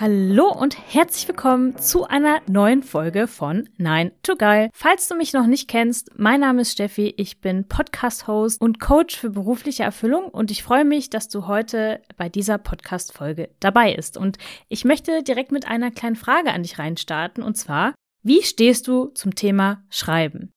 Hallo und herzlich willkommen zu einer neuen Folge von Nein to Geil. Falls du mich noch nicht kennst, mein Name ist Steffi, ich bin Podcast-Host und Coach für berufliche Erfüllung und ich freue mich, dass du heute bei dieser Podcast-Folge dabei bist. Und ich möchte direkt mit einer kleinen Frage an dich reinstarten und zwar, wie stehst du zum Thema Schreiben?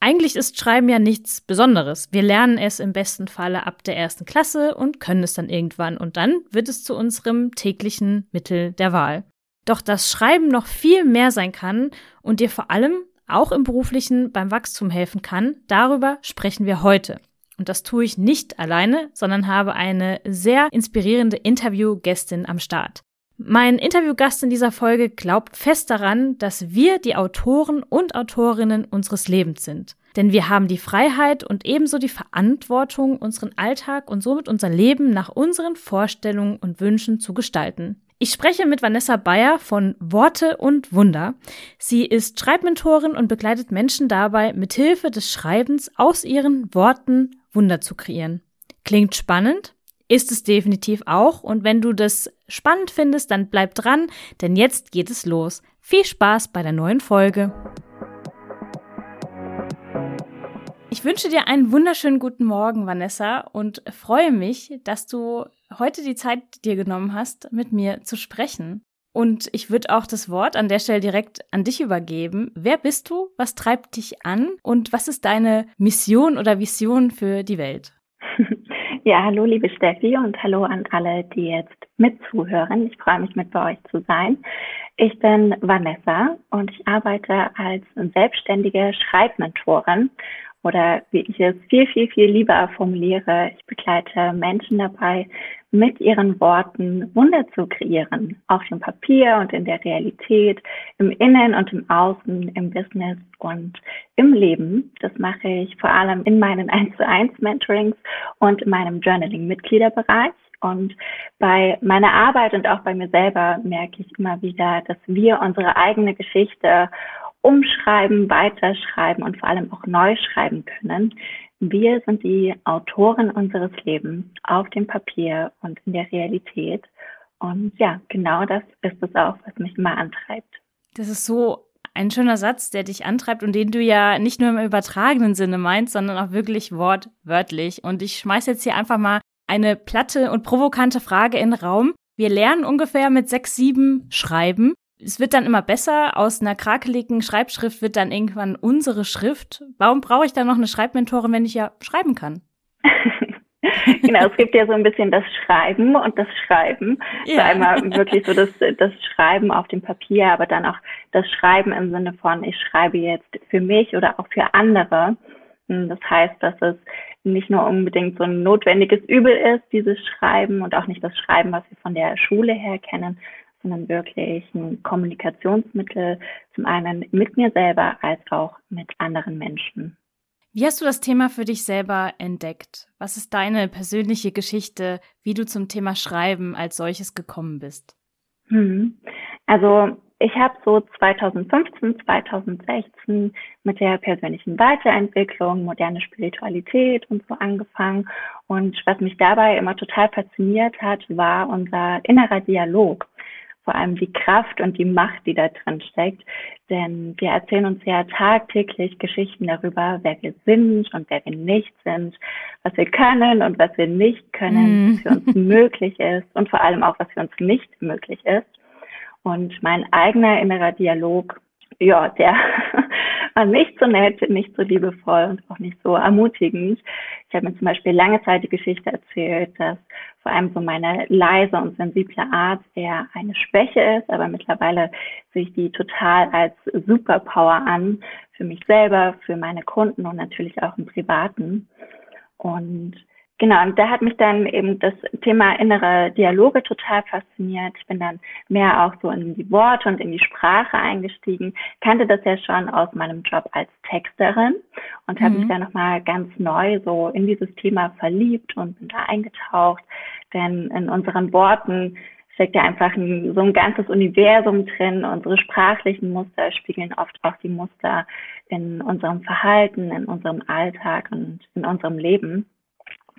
Eigentlich ist Schreiben ja nichts Besonderes. Wir lernen es im besten Falle ab der ersten Klasse und können es dann irgendwann und dann wird es zu unserem täglichen Mittel der Wahl. Doch dass Schreiben noch viel mehr sein kann und dir vor allem auch im beruflichen beim Wachstum helfen kann, darüber sprechen wir heute. Und das tue ich nicht alleine, sondern habe eine sehr inspirierende Interviewgästin am Start. Mein Interviewgast in dieser Folge glaubt fest daran, dass wir die Autoren und Autorinnen unseres Lebens sind. Denn wir haben die Freiheit und ebenso die Verantwortung, unseren Alltag und somit unser Leben nach unseren Vorstellungen und Wünschen zu gestalten. Ich spreche mit Vanessa Bayer von Worte und Wunder. Sie ist Schreibmentorin und begleitet Menschen dabei, mithilfe des Schreibens aus ihren Worten Wunder zu kreieren. Klingt spannend? Ist es definitiv auch. Und wenn du das spannend findest, dann bleib dran, denn jetzt geht es los. Viel Spaß bei der neuen Folge. Ich wünsche dir einen wunderschönen guten Morgen, Vanessa, und freue mich, dass du heute die Zeit dir genommen hast, mit mir zu sprechen. Und ich würde auch das Wort an der Stelle direkt an dich übergeben. Wer bist du? Was treibt dich an? Und was ist deine Mission oder Vision für die Welt? Ja, hallo liebe Steffi und hallo an alle, die jetzt mitzuhören. Ich freue mich mit bei euch zu sein. Ich bin Vanessa und ich arbeite als selbstständige Schreibmentorin oder wie ich es viel, viel, viel lieber formuliere, ich begleite Menschen dabei, mit ihren Worten Wunder zu kreieren, auf dem Papier und in der Realität, im Innen und im Außen, im Business und im Leben. Das mache ich vor allem in meinen 1 zu 1 Mentorings und in meinem Journaling-Mitgliederbereich. Und bei meiner Arbeit und auch bei mir selber merke ich immer wieder, dass wir unsere eigene Geschichte umschreiben, weiterschreiben und vor allem auch neu schreiben können. Wir sind die Autoren unseres Lebens auf dem Papier und in der Realität. Und ja, genau das ist es auch, was mich immer antreibt. Das ist so ein schöner Satz, der dich antreibt und den du ja nicht nur im übertragenen Sinne meinst, sondern auch wirklich wortwörtlich. Und ich schmeiß jetzt hier einfach mal eine platte und provokante Frage in den Raum. Wir lernen ungefähr mit sechs, sieben schreiben es wird dann immer besser. Aus einer krakeligen Schreibschrift wird dann irgendwann unsere Schrift. Warum brauche ich dann noch eine Schreibmentorin, wenn ich ja schreiben kann? genau, es gibt ja so ein bisschen das Schreiben und das Schreiben. Ja. einmal wirklich so das, das Schreiben auf dem Papier, aber dann auch das Schreiben im Sinne von, ich schreibe jetzt für mich oder auch für andere. Hm, das heißt, dass es nicht nur unbedingt so ein notwendiges Übel ist, dieses Schreiben und auch nicht das Schreiben, was wir von der Schule her kennen, sondern wirklich ein Kommunikationsmittel, zum einen mit mir selber als auch mit anderen Menschen. Wie hast du das Thema für dich selber entdeckt? Was ist deine persönliche Geschichte, wie du zum Thema Schreiben als solches gekommen bist? Hm. Also ich habe so 2015, 2016 mit der persönlichen Weiterentwicklung, moderne Spiritualität und so angefangen. Und was mich dabei immer total fasziniert hat, war unser innerer Dialog vor allem die Kraft und die Macht, die da drin steckt. Denn wir erzählen uns ja tagtäglich Geschichten darüber, wer wir sind und wer wir nicht sind, was wir können und was wir nicht können, mm. was für uns möglich ist und vor allem auch, was für uns nicht möglich ist. Und mein eigener innerer Dialog, ja, der war nicht so nett, nicht so liebevoll und auch nicht so ermutigend. Ich habe mir zum Beispiel lange Zeit die Geschichte erzählt, dass vor allem so meine leise und sensible Art eher eine Schwäche ist, aber mittlerweile sehe ich die total als Superpower an, für mich selber, für meine Kunden und natürlich auch im Privaten. Und Genau, und da hat mich dann eben das Thema innere Dialoge total fasziniert. Ich bin dann mehr auch so in die Worte und in die Sprache eingestiegen, kannte das ja schon aus meinem Job als Texterin und mhm. habe mich dann nochmal ganz neu so in dieses Thema verliebt und bin da eingetaucht. Denn in unseren Worten steckt ja einfach ein, so ein ganzes Universum drin. Unsere sprachlichen Muster spiegeln oft auch die Muster in unserem Verhalten, in unserem Alltag und in unserem Leben.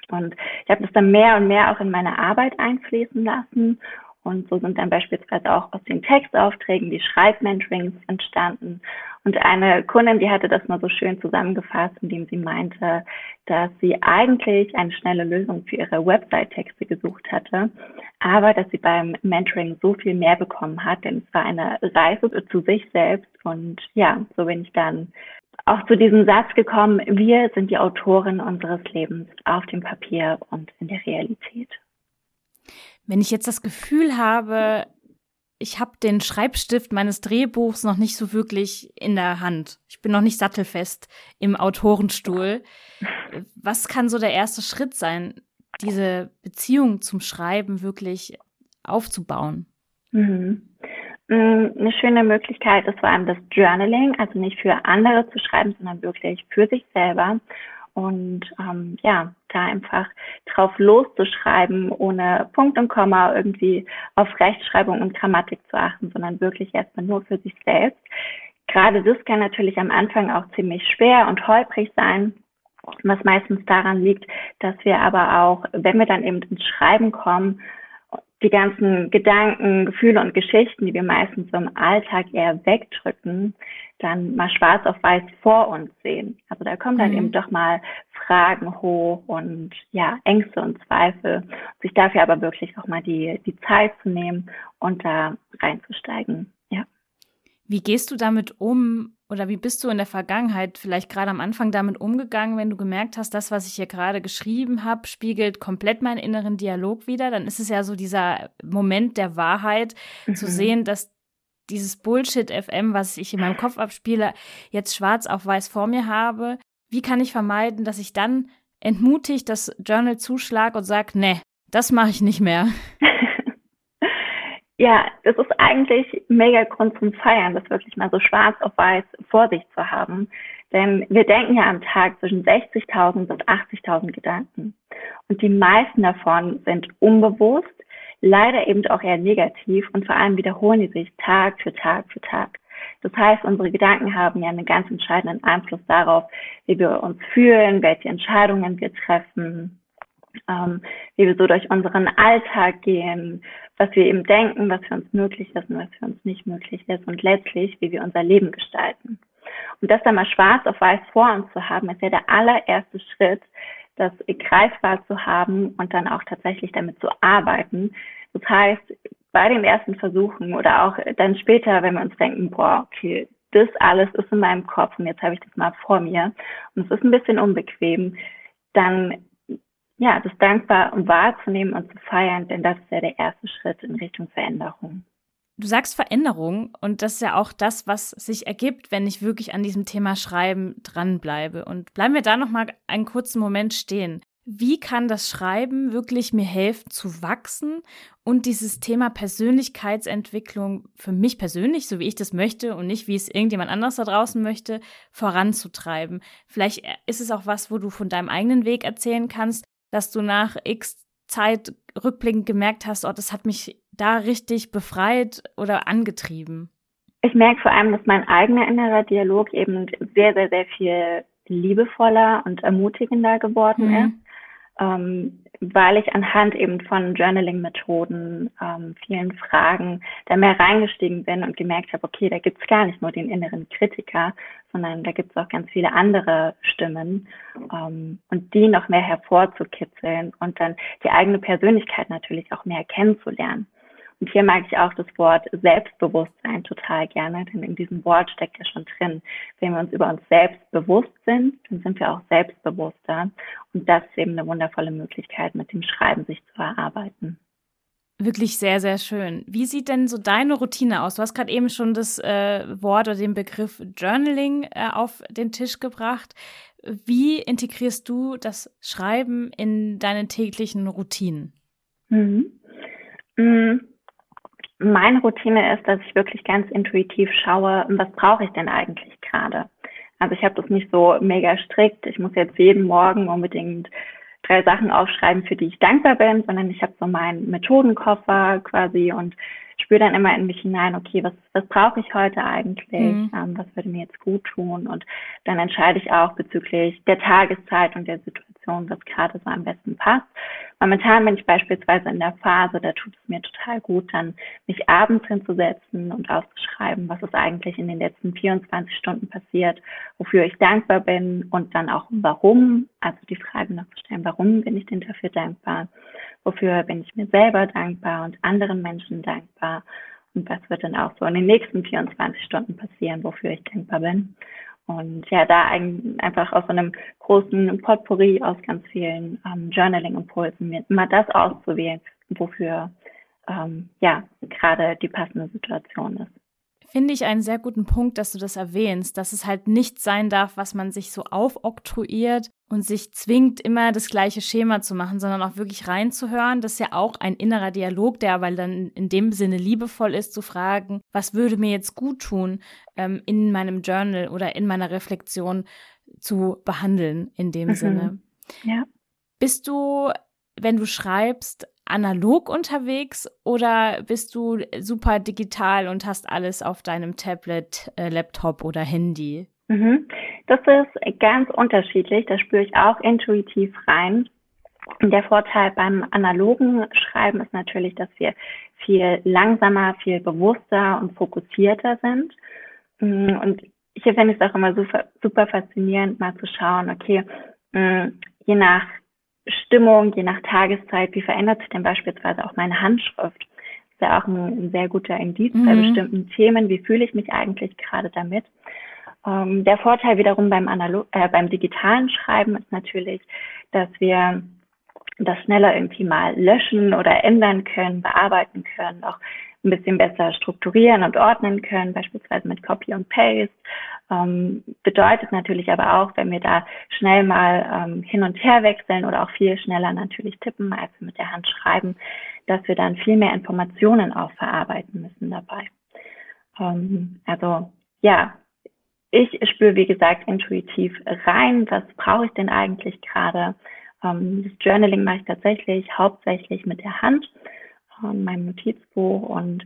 Und ich habe das dann mehr und mehr auch in meine Arbeit einfließen lassen. Und so sind dann beispielsweise auch aus den Textaufträgen die Schreibmentorings entstanden. Und eine Kundin, die hatte das mal so schön zusammengefasst, indem sie meinte, dass sie eigentlich eine schnelle Lösung für ihre Website-Texte gesucht hatte, aber dass sie beim Mentoring so viel mehr bekommen hat, denn es war eine Reise zu sich selbst. Und ja, so bin ich dann auch zu diesem Satz gekommen, wir sind die Autoren unseres Lebens auf dem Papier und in der Realität. Wenn ich jetzt das Gefühl habe, ich habe den Schreibstift meines Drehbuchs noch nicht so wirklich in der Hand. Ich bin noch nicht sattelfest im Autorenstuhl. Was kann so der erste Schritt sein, diese Beziehung zum Schreiben wirklich aufzubauen? Mhm. Mm, eine schöne Möglichkeit ist vor allem das Journaling, also nicht für andere zu schreiben, sondern wirklich für sich selber. Und ähm, ja, da einfach drauf loszuschreiben, ohne Punkt und Komma irgendwie auf Rechtschreibung und Grammatik zu achten, sondern wirklich erstmal nur für sich selbst. Gerade das kann natürlich am Anfang auch ziemlich schwer und holprig sein, was meistens daran liegt, dass wir aber auch, wenn wir dann eben ins Schreiben kommen, die ganzen Gedanken, Gefühle und Geschichten, die wir meistens im Alltag eher wegdrücken, dann mal schwarz auf weiß vor uns sehen. Also da kommen dann mhm. eben doch mal Fragen hoch und ja, Ängste und Zweifel. Sich dafür aber wirklich auch mal die, die Zeit zu nehmen und da reinzusteigen. Wie gehst du damit um oder wie bist du in der Vergangenheit vielleicht gerade am Anfang damit umgegangen, wenn du gemerkt hast, das, was ich hier gerade geschrieben habe, spiegelt komplett meinen inneren Dialog wieder? Dann ist es ja so dieser Moment der Wahrheit, mhm. zu sehen, dass dieses Bullshit FM, was ich in meinem Kopf abspiele, jetzt schwarz auf weiß vor mir habe. Wie kann ich vermeiden, dass ich dann entmutigt das Journal zuschlag und sage, nee, das mache ich nicht mehr? Ja, das ist eigentlich mega Grund zum Feiern, das wirklich mal so schwarz auf weiß vor sich zu haben. Denn wir denken ja am Tag zwischen 60.000 und 80.000 Gedanken. Und die meisten davon sind unbewusst, leider eben auch eher negativ und vor allem wiederholen die sich Tag für Tag für Tag. Das heißt, unsere Gedanken haben ja einen ganz entscheidenden Einfluss darauf, wie wir uns fühlen, welche Entscheidungen wir treffen, ähm, wie wir so durch unseren Alltag gehen, was wir eben denken, was für uns möglich ist und was für uns nicht möglich ist und letztlich, wie wir unser Leben gestalten. Und das dann mal schwarz auf weiß vor uns zu haben, ist ja der allererste Schritt, das greifbar zu haben und dann auch tatsächlich damit zu arbeiten. Das heißt, bei den ersten Versuchen oder auch dann später, wenn wir uns denken, boah, okay, das alles ist in meinem Kopf und jetzt habe ich das mal vor mir und es ist ein bisschen unbequem, dann ja, das dankbar wahrzunehmen und zu feiern, denn das ist ja der erste Schritt in Richtung Veränderung. Du sagst Veränderung und das ist ja auch das, was sich ergibt, wenn ich wirklich an diesem Thema Schreiben dranbleibe. Und bleiben wir da noch mal einen kurzen Moment stehen. Wie kann das Schreiben wirklich mir helfen zu wachsen und dieses Thema Persönlichkeitsentwicklung für mich persönlich, so wie ich das möchte und nicht wie es irgendjemand anders da draußen möchte, voranzutreiben? Vielleicht ist es auch was, wo du von deinem eigenen Weg erzählen kannst, dass du nach x Zeit rückblickend gemerkt hast, oh, das hat mich da richtig befreit oder angetrieben? Ich merke vor allem, dass mein eigener innerer Dialog eben sehr, sehr, sehr viel liebevoller und ermutigender geworden mhm. ist ähm, weil ich anhand eben von Journaling-Methoden, ähm, vielen Fragen da mehr reingestiegen bin und gemerkt habe, okay, da gibt's gar nicht nur den inneren Kritiker, sondern da gibt's auch ganz viele andere Stimmen ähm, und die noch mehr hervorzukitzeln und dann die eigene Persönlichkeit natürlich auch mehr kennenzulernen. Und hier mag ich auch das Wort Selbstbewusstsein total gerne, denn in diesem Wort steckt ja schon drin, wenn wir uns über uns selbst bewusst sind, dann sind wir auch selbstbewusster. Und das ist eben eine wundervolle Möglichkeit, mit dem Schreiben sich zu erarbeiten. Wirklich sehr, sehr schön. Wie sieht denn so deine Routine aus? Du hast gerade eben schon das äh, Wort oder den Begriff Journaling äh, auf den Tisch gebracht. wie integrierst du das Schreiben in deine täglichen Routinen? Mhm. Mhm. Meine Routine ist, dass ich wirklich ganz intuitiv schaue, was brauche ich denn eigentlich gerade? Also ich habe das nicht so mega strikt. Ich muss jetzt jeden Morgen unbedingt drei Sachen aufschreiben, für die ich dankbar bin, sondern ich habe so meinen Methodenkoffer quasi und spüre dann immer in mich hinein, okay, was, was brauche ich heute eigentlich, mhm. ähm, was würde mir jetzt gut tun und dann entscheide ich auch bezüglich der Tageszeit und der Situation, was gerade so am besten passt. Momentan bin ich beispielsweise in der Phase, da tut es mir total gut, dann mich abends hinzusetzen und auszuschreiben, was ist eigentlich in den letzten 24 Stunden passiert, wofür ich dankbar bin und dann auch warum, also die Frage noch zu stellen, warum bin ich denn dafür dankbar, wofür bin ich mir selber dankbar und anderen Menschen dankbar und was wird dann auch so in den nächsten 24 Stunden passieren, wofür ich dankbar bin. Und ja, da ein, einfach aus so einem großen Potpourri aus ganz vielen ähm, Journaling-Impulsen immer das auszuwählen, wofür ähm, ja gerade die passende Situation ist finde ich einen sehr guten Punkt, dass du das erwähnst, dass es halt nicht sein darf, was man sich so aufoktroyiert und sich zwingt, immer das gleiche Schema zu machen, sondern auch wirklich reinzuhören. Das ist ja auch ein innerer Dialog, der aber dann in dem Sinne liebevoll ist, zu fragen, was würde mir jetzt gut tun, ähm, in meinem Journal oder in meiner Reflexion zu behandeln, in dem mhm. Sinne. Ja. Bist du, wenn du schreibst, analog unterwegs oder bist du super digital und hast alles auf deinem Tablet, äh, Laptop oder Handy? Mhm. Das ist ganz unterschiedlich. Da spüre ich auch intuitiv rein. Der Vorteil beim analogen Schreiben ist natürlich, dass wir viel langsamer, viel bewusster und fokussierter sind. Mm, und ich finde es auch immer super, super faszinierend, mal zu schauen, okay, mm, je nach Stimmung, je nach Tageszeit, wie verändert sich denn beispielsweise auch meine Handschrift? Das ist ja auch ein, ein sehr guter Indiz mhm. bei bestimmten Themen. Wie fühle ich mich eigentlich gerade damit? Ähm, der Vorteil wiederum beim, Analog äh, beim digitalen Schreiben ist natürlich, dass wir das schneller irgendwie mal löschen oder ändern können, bearbeiten können, auch ein bisschen besser strukturieren und ordnen können, beispielsweise mit Copy und Paste. Ähm, bedeutet natürlich aber auch, wenn wir da schnell mal ähm, hin und her wechseln oder auch viel schneller natürlich tippen, als mit der Hand schreiben, dass wir dann viel mehr Informationen auch verarbeiten müssen dabei. Ähm, also ja, ich spüre, wie gesagt, intuitiv rein, was brauche ich denn eigentlich gerade. Ähm, das Journaling mache ich tatsächlich hauptsächlich mit der Hand, in meinem Notizbuch und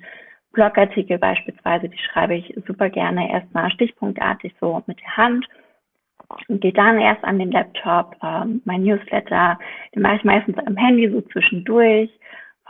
Blogartikel beispielsweise, die schreibe ich super gerne erstmal stichpunktartig so mit der Hand und gehe dann erst an den Laptop. Ähm, mein Newsletter, den mache ich meistens am Handy so zwischendurch.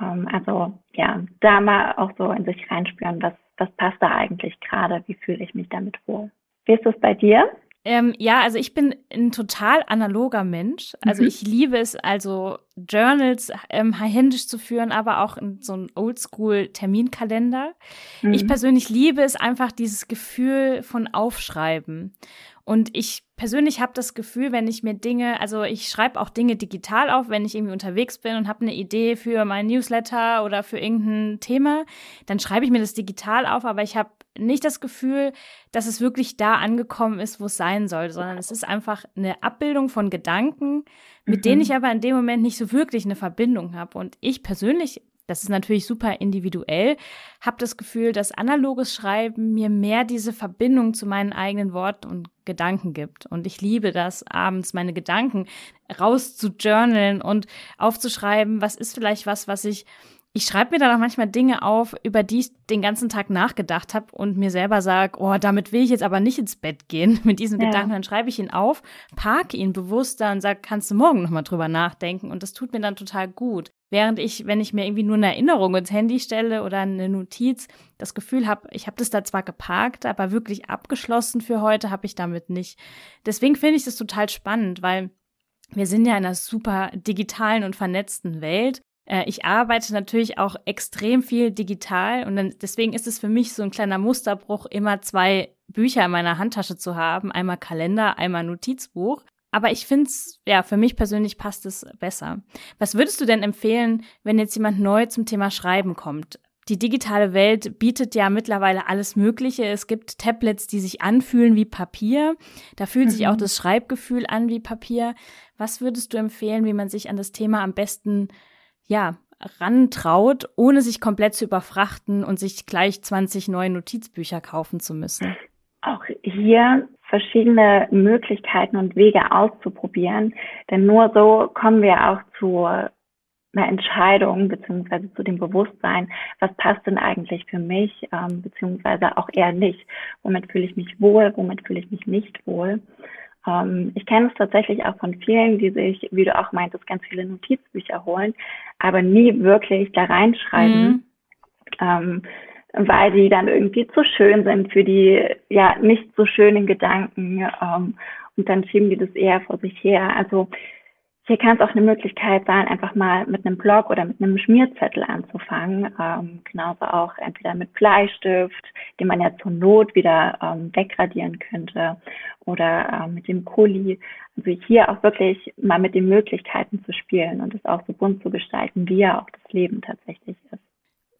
Ähm, also ja, da mal auch so in sich reinspüren, was, was passt da eigentlich gerade, wie fühle ich mich damit wohl. Wie ist es bei dir? Ähm, ja, also ich bin ein total analoger Mensch. Also mhm. ich liebe es, also Journals ähm, händisch zu führen, aber auch in so einen Oldschool-Terminkalender. Mhm. Ich persönlich liebe es einfach, dieses Gefühl von Aufschreiben. Und ich persönlich habe das Gefühl, wenn ich mir Dinge, also ich schreibe auch Dinge digital auf, wenn ich irgendwie unterwegs bin und habe eine Idee für mein Newsletter oder für irgendein Thema, dann schreibe ich mir das digital auf, aber ich habe nicht das Gefühl, dass es wirklich da angekommen ist, wo es sein soll, sondern es ist einfach eine Abbildung von Gedanken, mit mhm. denen ich aber in dem Moment nicht so wirklich eine Verbindung habe. Und ich persönlich das ist natürlich super individuell, habe das Gefühl, dass analoges Schreiben mir mehr diese Verbindung zu meinen eigenen Worten und Gedanken gibt. Und ich liebe das, abends meine Gedanken raus zu journalen und aufzuschreiben, was ist vielleicht was, was ich ich schreibe mir dann auch manchmal Dinge auf, über die ich den ganzen Tag nachgedacht habe und mir selber sage, oh, damit will ich jetzt aber nicht ins Bett gehen mit diesem ja. Gedanken. Dann schreibe ich ihn auf, parke ihn bewusster und sage, kannst du morgen nochmal drüber nachdenken. Und das tut mir dann total gut. Während ich, wenn ich mir irgendwie nur eine Erinnerung ins Handy stelle oder eine Notiz, das Gefühl habe, ich habe das da zwar geparkt, aber wirklich abgeschlossen für heute habe ich damit nicht. Deswegen finde ich das total spannend, weil wir sind ja in einer super digitalen und vernetzten Welt. Äh, ich arbeite natürlich auch extrem viel digital und dann, deswegen ist es für mich so ein kleiner Musterbruch, immer zwei Bücher in meiner Handtasche zu haben. Einmal Kalender, einmal Notizbuch. Aber ich finde es, ja, für mich persönlich passt es besser. Was würdest du denn empfehlen, wenn jetzt jemand neu zum Thema Schreiben kommt? Die digitale Welt bietet ja mittlerweile alles Mögliche. Es gibt Tablets, die sich anfühlen wie Papier. Da fühlt mhm. sich auch mhm. das Schreibgefühl an wie Papier. Was würdest du empfehlen, wie man sich an das Thema am besten, ja, rantraut, ohne sich komplett zu überfrachten und sich gleich 20 neue Notizbücher kaufen zu müssen? Auch hier verschiedene Möglichkeiten und Wege auszuprobieren, denn nur so kommen wir auch zu einer Entscheidung beziehungsweise zu dem Bewusstsein, was passt denn eigentlich für mich, ähm, beziehungsweise auch eher nicht. Womit fühle ich mich wohl, womit fühle ich mich nicht wohl. Ähm, ich kenne es tatsächlich auch von vielen, die sich, wie du auch meintest, ganz viele Notizbücher holen, aber nie wirklich da reinschreiben, mhm. ähm, weil die dann irgendwie zu schön sind für die ja nicht so schönen Gedanken ähm, und dann schieben die das eher vor sich her. Also hier kann es auch eine Möglichkeit sein, einfach mal mit einem Blog oder mit einem Schmierzettel anzufangen. Ähm, genauso auch entweder mit Bleistift, den man ja zur Not wieder ähm, wegradieren könnte, oder äh, mit dem Kuli. Also hier auch wirklich mal mit den Möglichkeiten zu spielen und es auch so bunt zu gestalten, wie ja auch das Leben tatsächlich ist.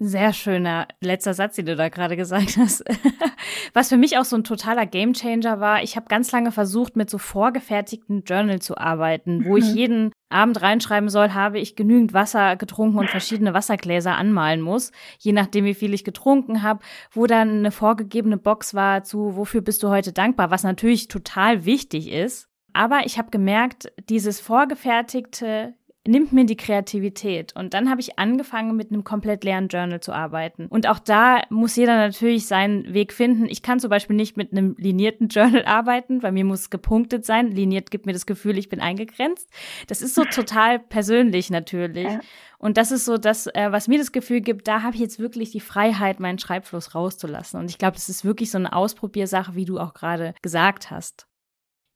Sehr schöner letzter Satz, den du da gerade gesagt hast. Was für mich auch so ein totaler Gamechanger war, ich habe ganz lange versucht, mit so vorgefertigten Journal zu arbeiten, wo ich mhm. jeden Abend reinschreiben soll, habe ich genügend Wasser getrunken und verschiedene Wassergläser anmalen muss, je nachdem, wie viel ich getrunken habe, wo dann eine vorgegebene Box war zu, wofür bist du heute dankbar, was natürlich total wichtig ist. Aber ich habe gemerkt, dieses vorgefertigte nimmt mir die Kreativität. Und dann habe ich angefangen, mit einem komplett leeren Journal zu arbeiten. Und auch da muss jeder natürlich seinen Weg finden. Ich kann zum Beispiel nicht mit einem linierten Journal arbeiten, weil mir muss gepunktet sein. Liniert gibt mir das Gefühl, ich bin eingegrenzt. Das ist so total persönlich natürlich. Ja. Und das ist so das, äh, was mir das Gefühl gibt, da habe ich jetzt wirklich die Freiheit, meinen Schreibfluss rauszulassen. Und ich glaube, das ist wirklich so eine Ausprobiersache, wie du auch gerade gesagt hast.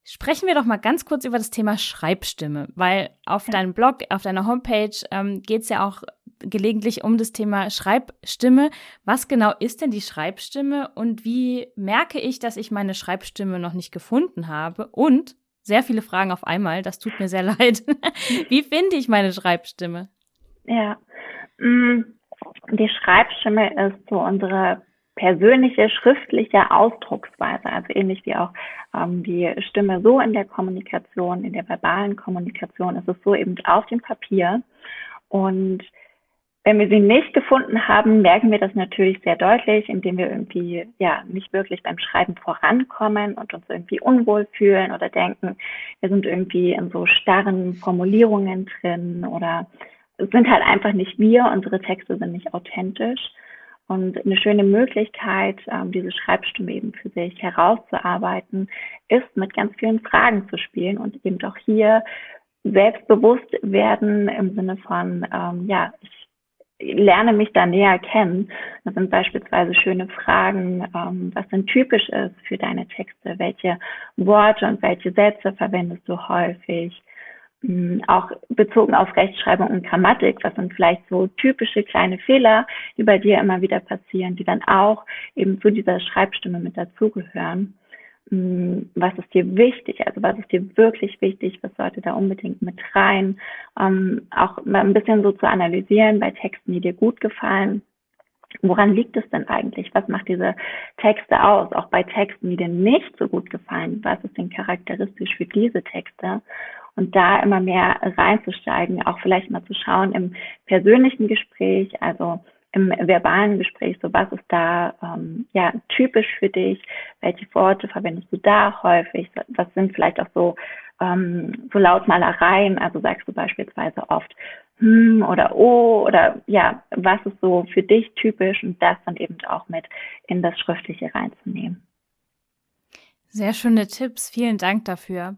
Sprechen wir doch mal ganz kurz über das Thema Schreibstimme, weil auf deinem Blog, auf deiner Homepage ähm, geht es ja auch gelegentlich um das Thema Schreibstimme. Was genau ist denn die Schreibstimme und wie merke ich, dass ich meine Schreibstimme noch nicht gefunden habe? Und sehr viele Fragen auf einmal, das tut mir sehr leid. wie finde ich meine Schreibstimme? Ja, mm, die Schreibstimme ist so unsere persönliche schriftliche Ausdrucksweise, also ähnlich wie auch ähm, die Stimme so in der Kommunikation, in der verbalen Kommunikation, ist es so eben auf dem Papier. Und wenn wir sie nicht gefunden haben, merken wir das natürlich sehr deutlich, indem wir irgendwie ja nicht wirklich beim Schreiben vorankommen und uns irgendwie unwohl fühlen oder denken, wir sind irgendwie in so starren Formulierungen drin oder sind halt einfach nicht wir, unsere Texte sind nicht authentisch. Und eine schöne Möglichkeit, ähm, diese Schreibstimme eben für sich herauszuarbeiten, ist mit ganz vielen Fragen zu spielen und eben auch hier selbstbewusst werden im Sinne von, ähm, ja, ich lerne mich da näher kennen. Das sind beispielsweise schöne Fragen, ähm, was denn typisch ist für deine Texte, welche Worte und welche Sätze verwendest du häufig, auch bezogen auf Rechtschreibung und Grammatik, was sind vielleicht so typische kleine Fehler, die bei dir immer wieder passieren, die dann auch eben zu dieser Schreibstimme mit dazugehören. Was ist dir wichtig? Also was ist dir wirklich wichtig? Was sollte da unbedingt mit rein? Ähm, auch mal ein bisschen so zu analysieren bei Texten, die dir gut gefallen. Woran liegt es denn eigentlich? Was macht diese Texte aus? Auch bei Texten, die dir nicht so gut gefallen. Was ist denn charakteristisch für diese Texte? Und da immer mehr reinzusteigen, auch vielleicht mal zu schauen im persönlichen Gespräch, also im verbalen Gespräch, so was ist da ähm, ja typisch für dich, welche Worte verwendest du da häufig, was sind vielleicht auch so ähm, so Lautmalereien, also sagst du beispielsweise oft hm oder oh oder ja, was ist so für dich typisch und das dann eben auch mit in das Schriftliche reinzunehmen. Sehr schöne Tipps, vielen Dank dafür.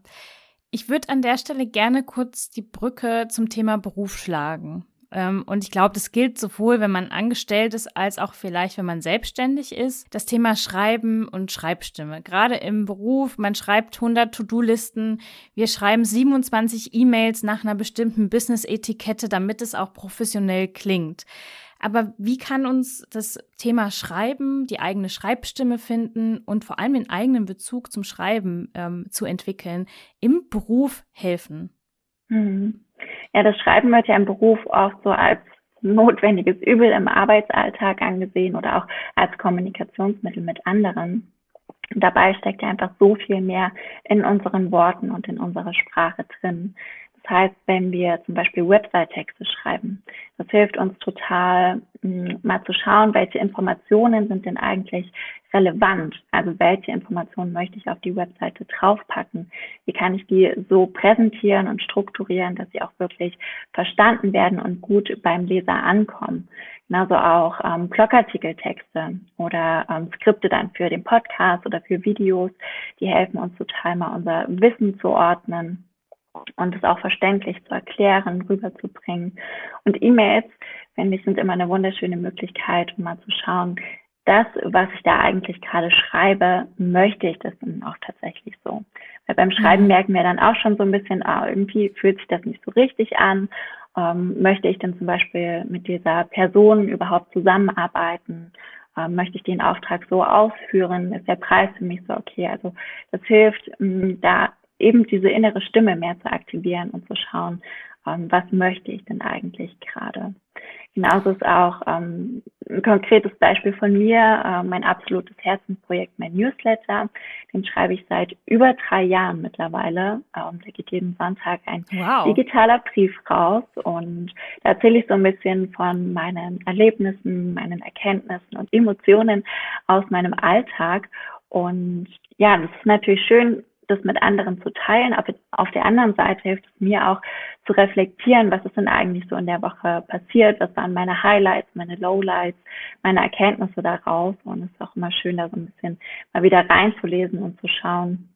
Ich würde an der Stelle gerne kurz die Brücke zum Thema Beruf schlagen. Ähm, und ich glaube, das gilt sowohl, wenn man angestellt ist, als auch vielleicht, wenn man selbstständig ist. Das Thema Schreiben und Schreibstimme. Gerade im Beruf, man schreibt 100 To-Do-Listen. Wir schreiben 27 E-Mails nach einer bestimmten Business-Etikette, damit es auch professionell klingt. Aber wie kann uns das Thema Schreiben, die eigene Schreibstimme finden und vor allem den eigenen Bezug zum Schreiben ähm, zu entwickeln, im Beruf helfen? Mhm. Ja, das Schreiben wird ja im Beruf oft so als notwendiges Übel im Arbeitsalltag angesehen oder auch als Kommunikationsmittel mit anderen. Dabei steckt ja einfach so viel mehr in unseren Worten und in unserer Sprache drin. Das heißt, wenn wir zum Beispiel Website-Texte schreiben, das hilft uns total, hm, mal zu schauen, welche Informationen sind denn eigentlich relevant? Also welche Informationen möchte ich auf die Webseite draufpacken? Wie kann ich die so präsentieren und strukturieren, dass sie auch wirklich verstanden werden und gut beim Leser ankommen? Genauso auch ähm, Blogartikeltexte oder ähm, Skripte dann für den Podcast oder für Videos, die helfen uns total mal unser Wissen zu ordnen und es auch verständlich zu erklären, rüberzubringen. Und E-Mails, finde ich, sind immer eine wunderschöne Möglichkeit, um mal zu schauen, das, was ich da eigentlich gerade schreibe, möchte ich das dann auch tatsächlich so. Weil beim Schreiben mhm. merken wir dann auch schon so ein bisschen, ah, irgendwie fühlt sich das nicht so richtig an. Ähm, möchte ich denn zum Beispiel mit dieser Person überhaupt zusammenarbeiten? Ähm, möchte ich den Auftrag so ausführen? Ist der Preis für mich so okay? Also das hilft, ähm, da eben diese innere Stimme mehr zu aktivieren und zu schauen, ähm, was möchte ich denn eigentlich gerade? Genauso ist auch ähm, ein konkretes Beispiel von mir, äh, mein absolutes Herzensprojekt, mein Newsletter. Den schreibe ich seit über drei Jahren mittlerweile. Ähm, da geht jeden Sonntag ein wow. digitaler Brief raus und da erzähle ich so ein bisschen von meinen Erlebnissen, meinen Erkenntnissen und Emotionen aus meinem Alltag. Und ja, das ist natürlich schön, das mit anderen zu teilen. Aber auf der anderen Seite hilft es mir auch zu reflektieren, was ist denn eigentlich so in der Woche passiert, was waren meine Highlights, meine Lowlights, meine Erkenntnisse daraus. Und es ist auch immer schön, da so ein bisschen mal wieder reinzulesen und zu schauen,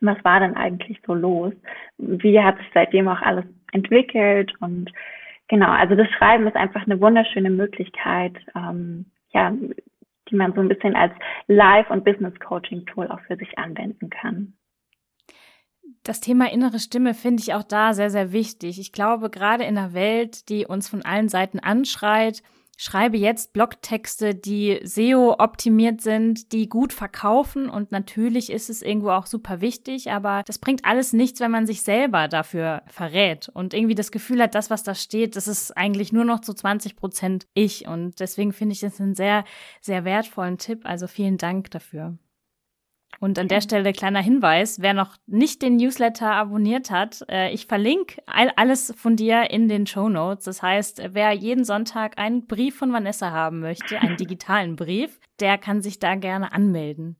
was war denn eigentlich so los? Wie hat sich seitdem auch alles entwickelt? Und genau, also das Schreiben ist einfach eine wunderschöne Möglichkeit, ähm, ja, die man so ein bisschen als Live- und Business-Coaching-Tool auch für sich anwenden kann. Das Thema innere Stimme finde ich auch da sehr, sehr wichtig. Ich glaube, gerade in einer Welt, die uns von allen Seiten anschreit, schreibe jetzt Blogtexte, die SEO optimiert sind, die gut verkaufen und natürlich ist es irgendwo auch super wichtig, aber das bringt alles nichts, wenn man sich selber dafür verrät und irgendwie das Gefühl hat, das, was da steht, das ist eigentlich nur noch zu 20 Prozent ich und deswegen finde ich das einen sehr, sehr wertvollen Tipp. Also vielen Dank dafür. Und an der Stelle kleiner Hinweis, wer noch nicht den Newsletter abonniert hat, äh, ich verlinke all, alles von dir in den Show Notes. Das heißt, wer jeden Sonntag einen Brief von Vanessa haben möchte, einen digitalen Brief, der kann sich da gerne anmelden.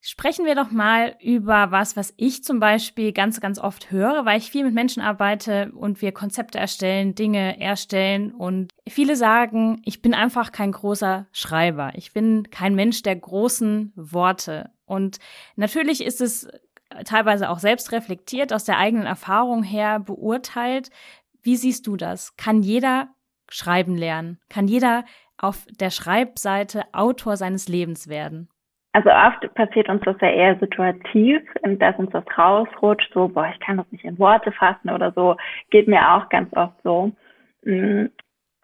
Sprechen wir doch mal über was, was ich zum Beispiel ganz, ganz oft höre, weil ich viel mit Menschen arbeite und wir Konzepte erstellen, Dinge erstellen und viele sagen, ich bin einfach kein großer Schreiber. Ich bin kein Mensch der großen Worte. Und natürlich ist es teilweise auch selbst reflektiert, aus der eigenen Erfahrung her beurteilt. Wie siehst du das? Kann jeder schreiben lernen? Kann jeder auf der Schreibseite Autor seines Lebens werden? Also oft passiert uns das ja eher situativ, dass uns das rausrutscht, so, boah, ich kann das nicht in Worte fassen oder so, geht mir auch ganz oft so. Mm,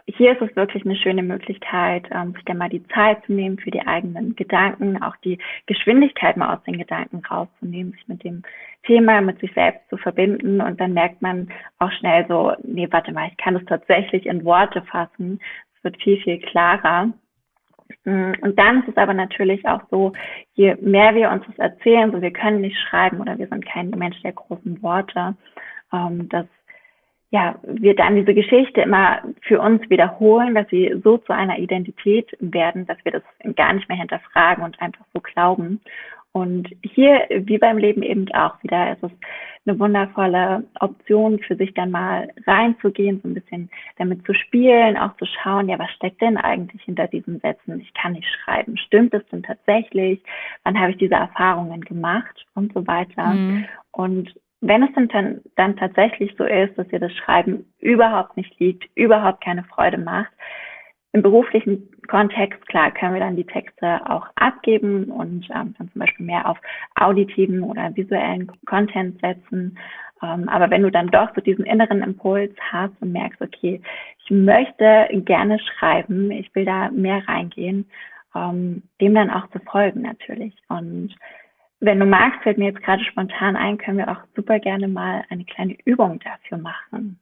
hier ist es wirklich eine schöne Möglichkeit, ähm, sich dann mal die Zeit zu nehmen für die eigenen Gedanken, auch die Geschwindigkeit mal aus den Gedanken rauszunehmen, sich mit dem Thema, mit sich selbst zu verbinden und dann merkt man auch schnell so, nee, warte mal, ich kann es tatsächlich in Worte fassen. Es wird viel, viel klarer. Mm, und dann ist es aber natürlich auch so, je mehr wir uns das erzählen, so wir können nicht schreiben oder wir sind kein Mensch der großen Worte, ähm, dass ja, wir dann diese Geschichte immer für uns wiederholen, dass sie so zu einer Identität werden, dass wir das gar nicht mehr hinterfragen und einfach so glauben. Und hier, wie beim Leben eben auch wieder, ist es eine wundervolle Option für sich dann mal reinzugehen, so ein bisschen damit zu spielen, auch zu schauen, ja, was steckt denn eigentlich hinter diesen Sätzen? Ich kann nicht schreiben. Stimmt es denn tatsächlich? Wann habe ich diese Erfahrungen gemacht und so weiter? Mhm. Und wenn es denn dann, dann tatsächlich so ist, dass ihr das Schreiben überhaupt nicht liegt, überhaupt keine Freude macht, im beruflichen Kontext, klar, können wir dann die Texte auch abgeben und ähm, dann zum Beispiel mehr auf auditiven oder visuellen Content setzen. Ähm, aber wenn du dann doch so diesen inneren Impuls hast und merkst, okay, ich möchte gerne schreiben, ich will da mehr reingehen, ähm, dem dann auch zu folgen natürlich. Und wenn du magst, fällt mir jetzt gerade spontan ein, können wir auch super gerne mal eine kleine Übung dafür machen.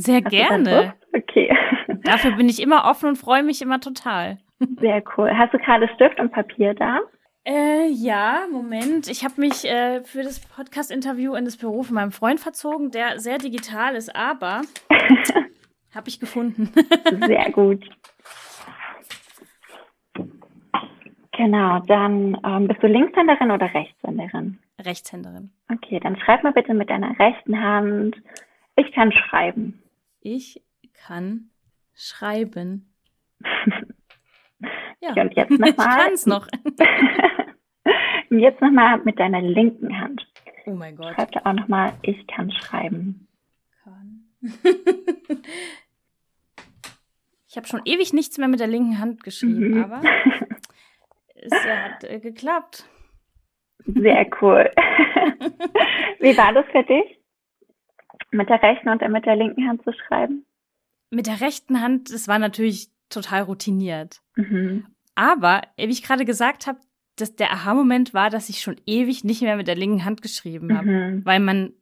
Sehr Hast gerne. Okay. Dafür bin ich immer offen und freue mich immer total. Sehr cool. Hast du gerade Stift und Papier da? Äh, ja, Moment. Ich habe mich äh, für das Podcast-Interview in das Büro von meinem Freund verzogen, der sehr digital ist, aber habe ich gefunden. sehr gut. Genau, dann ähm, bist du Linkshänderin oder Rechtshänderin? Rechtshänderin. Okay, dann schreib mal bitte mit deiner rechten Hand. Ich kann schreiben. Ich kann schreiben. ja. Und jetzt nochmal. Ich kann es noch. jetzt nochmal mit deiner linken Hand. Oh mein Gott. Schreib da auch nochmal, ich kann schreiben. Kann. ich habe schon ewig nichts mehr mit der linken Hand geschrieben, mhm. aber es hat äh, geklappt. Sehr cool. Wie war das für dich? Mit der rechten und mit der linken Hand zu schreiben? Mit der rechten Hand, das war natürlich total routiniert. Mhm. Aber, wie ich gerade gesagt habe, dass der Aha-Moment war, dass ich schon ewig nicht mehr mit der linken Hand geschrieben habe. Mhm. Weil man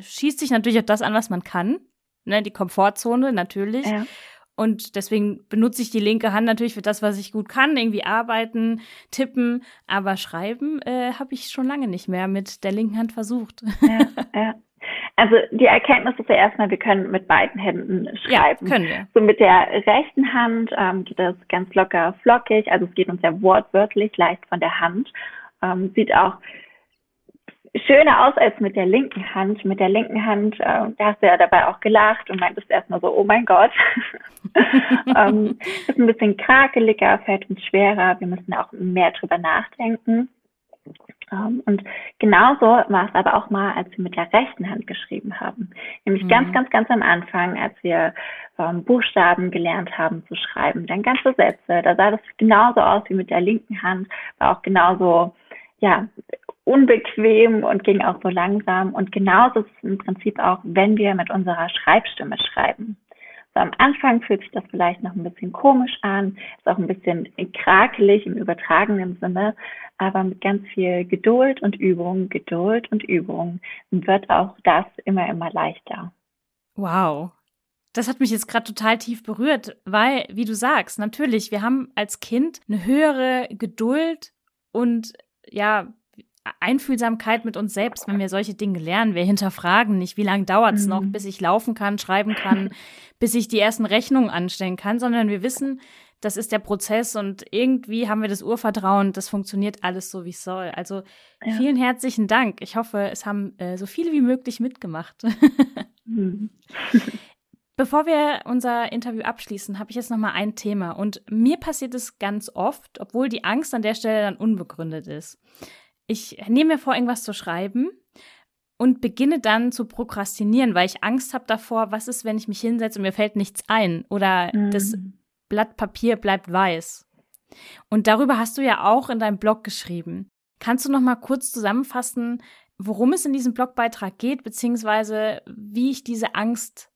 schießt sich natürlich auf das an, was man kann. Ne, die Komfortzone natürlich. Ja. Und deswegen benutze ich die linke Hand natürlich für das, was ich gut kann, irgendwie arbeiten, tippen, aber schreiben äh, habe ich schon lange nicht mehr mit der linken Hand versucht. Ja, ja. Also die Erkenntnis ist ja erstmal, wir können mit beiden Händen schreiben. Ja, können wir. So mit der rechten Hand ähm, geht das ganz locker flockig, also es geht uns ja wortwörtlich leicht von der Hand. Ähm, sieht auch schöner aus als mit der linken Hand. Mit der linken Hand, äh, da hast du ja dabei auch gelacht und meintest erstmal so, oh mein Gott. ähm, ist ein bisschen krakeliger, fällt uns schwerer. Wir müssen auch mehr drüber nachdenken. Und genauso war es aber auch mal, als wir mit der rechten Hand geschrieben haben. Nämlich mhm. ganz, ganz, ganz am Anfang, als wir ähm, Buchstaben gelernt haben zu schreiben, dann ganze Sätze. Da sah das genauso aus wie mit der linken Hand, war auch genauso, ja, unbequem und ging auch so langsam. Und genauso ist es im Prinzip auch, wenn wir mit unserer Schreibstimme schreiben. So am Anfang fühlt sich das vielleicht noch ein bisschen komisch an, ist auch ein bisschen krakelig im übertragenen Sinne, aber mit ganz viel Geduld und Übung, Geduld und Übung wird auch das immer, immer leichter. Wow. Das hat mich jetzt gerade total tief berührt, weil, wie du sagst, natürlich, wir haben als Kind eine höhere Geduld und ja, Einfühlsamkeit mit uns selbst, wenn wir solche Dinge lernen. Wir hinterfragen nicht, wie lange dauert es mhm. noch, bis ich laufen kann, schreiben kann, bis ich die ersten Rechnungen anstellen kann, sondern wir wissen, das ist der Prozess und irgendwie haben wir das Urvertrauen, das funktioniert alles so, wie es soll. Also ja. vielen herzlichen Dank. Ich hoffe, es haben äh, so viele wie möglich mitgemacht. mhm. Bevor wir unser Interview abschließen, habe ich jetzt noch mal ein Thema und mir passiert es ganz oft, obwohl die Angst an der Stelle dann unbegründet ist ich nehme mir vor, irgendwas zu schreiben und beginne dann zu prokrastinieren, weil ich Angst habe davor, was ist, wenn ich mich hinsetze und mir fällt nichts ein oder mhm. das Blatt Papier bleibt weiß. Und darüber hast du ja auch in deinem Blog geschrieben. Kannst du noch mal kurz zusammenfassen, worum es in diesem Blogbeitrag geht, beziehungsweise wie ich diese Angst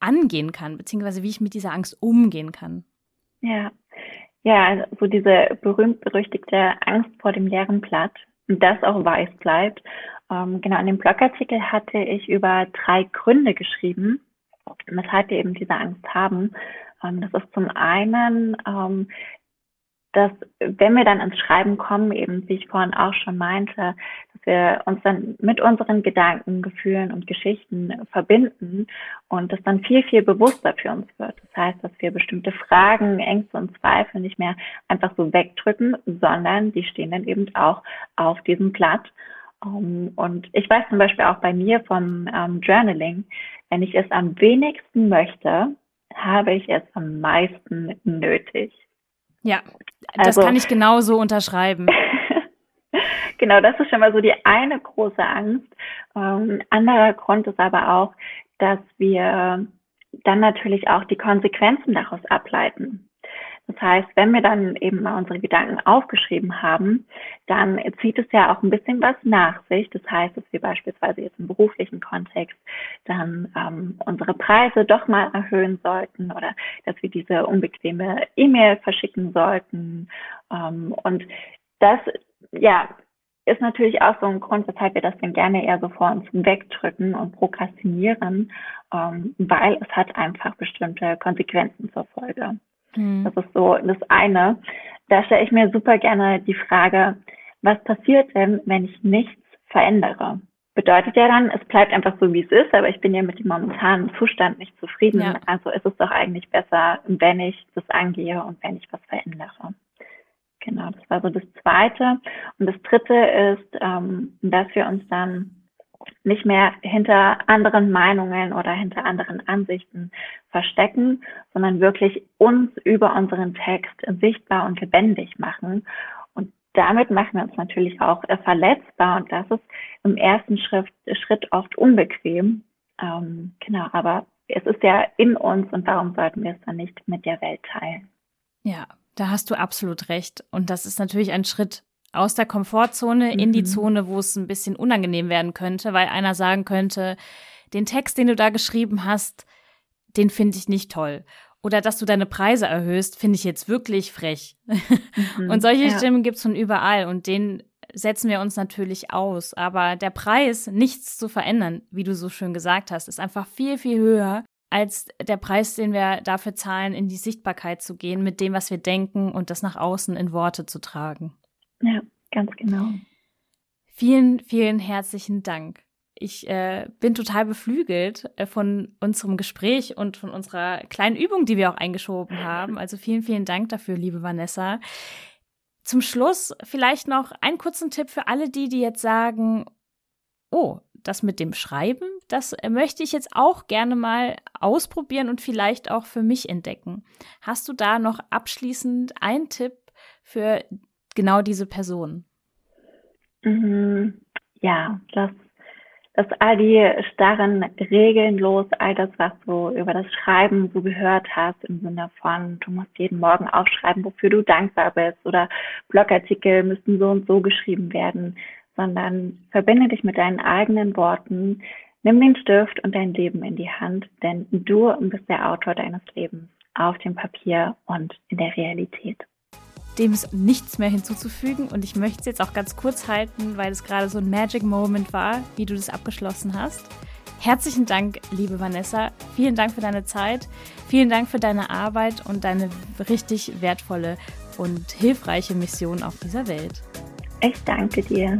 angehen kann, beziehungsweise wie ich mit dieser Angst umgehen kann? Ja, ja, so diese berühmt-berüchtigte Angst vor dem leeren Blatt das auch weiß bleibt. Ähm, genau, in dem Blogartikel hatte ich über drei Gründe geschrieben, weshalb wir eben diese Angst haben. Ähm, das ist zum einen, ähm, dass wenn wir dann ins Schreiben kommen, eben wie ich vorhin auch schon meinte, dass wir uns dann mit unseren Gedanken, Gefühlen und Geschichten verbinden und das dann viel, viel bewusster für uns wird. Das heißt, dass wir bestimmte Fragen, Ängste und Zweifel nicht mehr einfach so wegdrücken, sondern die stehen dann eben auch auf diesem Blatt. Um, und ich weiß zum Beispiel auch bei mir vom ähm, Journaling, wenn ich es am wenigsten möchte, habe ich es am meisten nötig. Ja, das also, kann ich genauso unterschreiben. genau, das ist schon mal so die eine große Angst. Ähm, anderer Grund ist aber auch, dass wir dann natürlich auch die Konsequenzen daraus ableiten. Das heißt, wenn wir dann eben mal unsere Gedanken aufgeschrieben haben, dann zieht es ja auch ein bisschen was nach sich. Das heißt, dass wir beispielsweise jetzt im beruflichen Kontext dann ähm, unsere Preise doch mal erhöhen sollten oder dass wir diese unbequeme E-Mail verschicken sollten. Ähm, und das, ja, ist natürlich auch so ein Grund, weshalb wir das dann gerne eher so vor uns wegdrücken und prokrastinieren, ähm, weil es hat einfach bestimmte Konsequenzen zur Folge. Mhm. Das ist so das eine. Da stelle ich mir super gerne die Frage, was passiert denn, wenn ich nichts verändere? Bedeutet ja dann, es bleibt einfach so, wie es ist, aber ich bin ja mit dem momentanen Zustand nicht zufrieden. Ja. Also ist es doch eigentlich besser, wenn ich das angehe und wenn ich was verändere. Genau, das war so das Zweite. Und das Dritte ist, ähm, dass wir uns dann nicht mehr hinter anderen Meinungen oder hinter anderen Ansichten verstecken, sondern wirklich uns über unseren Text sichtbar und lebendig machen. Und damit machen wir uns natürlich auch verletzbar und das ist im ersten Schritt, oft unbequem. Ähm, genau, aber es ist ja in uns und darum sollten wir es dann nicht mit der Welt teilen. Ja, da hast du absolut recht. Und das ist natürlich ein Schritt aus der Komfortzone mhm. in die mhm. Zone, wo es ein bisschen unangenehm werden könnte, weil einer sagen könnte, den Text, den du da geschrieben hast, den finde ich nicht toll. Oder dass du deine Preise erhöhst, finde ich jetzt wirklich frech. Mhm, und solche ja. Stimmen gibt es von überall und den setzen wir uns natürlich aus. Aber der Preis, nichts zu verändern, wie du so schön gesagt hast, ist einfach viel, viel höher als der Preis, den wir dafür zahlen, in die Sichtbarkeit zu gehen, mit dem, was wir denken und das nach außen in Worte zu tragen. Ja, ganz genau. Vielen, vielen herzlichen Dank. Ich äh, bin total beflügelt äh, von unserem Gespräch und von unserer kleinen Übung, die wir auch eingeschoben haben. Also vielen, vielen Dank dafür, liebe Vanessa. Zum Schluss vielleicht noch einen kurzen Tipp für alle die, die jetzt sagen, oh, das mit dem Schreiben, das äh, möchte ich jetzt auch gerne mal ausprobieren und vielleicht auch für mich entdecken. Hast du da noch abschließend einen Tipp für genau diese Person? Mhm. Ja, das, dass all die starren Regeln los, all das, was du über das Schreiben so gehört hast, im Sinne von, du musst jeden Morgen aufschreiben, wofür du dankbar bist oder Blogartikel müssten so und so geschrieben werden sondern verbinde dich mit deinen eigenen Worten, nimm den Stift und dein Leben in die Hand, denn du bist der Autor deines Lebens auf dem Papier und in der Realität. Dem ist nichts mehr hinzuzufügen und ich möchte es jetzt auch ganz kurz halten, weil es gerade so ein Magic Moment war, wie du das abgeschlossen hast. Herzlichen Dank, liebe Vanessa. Vielen Dank für deine Zeit. Vielen Dank für deine Arbeit und deine richtig wertvolle und hilfreiche Mission auf dieser Welt. Ich danke dir.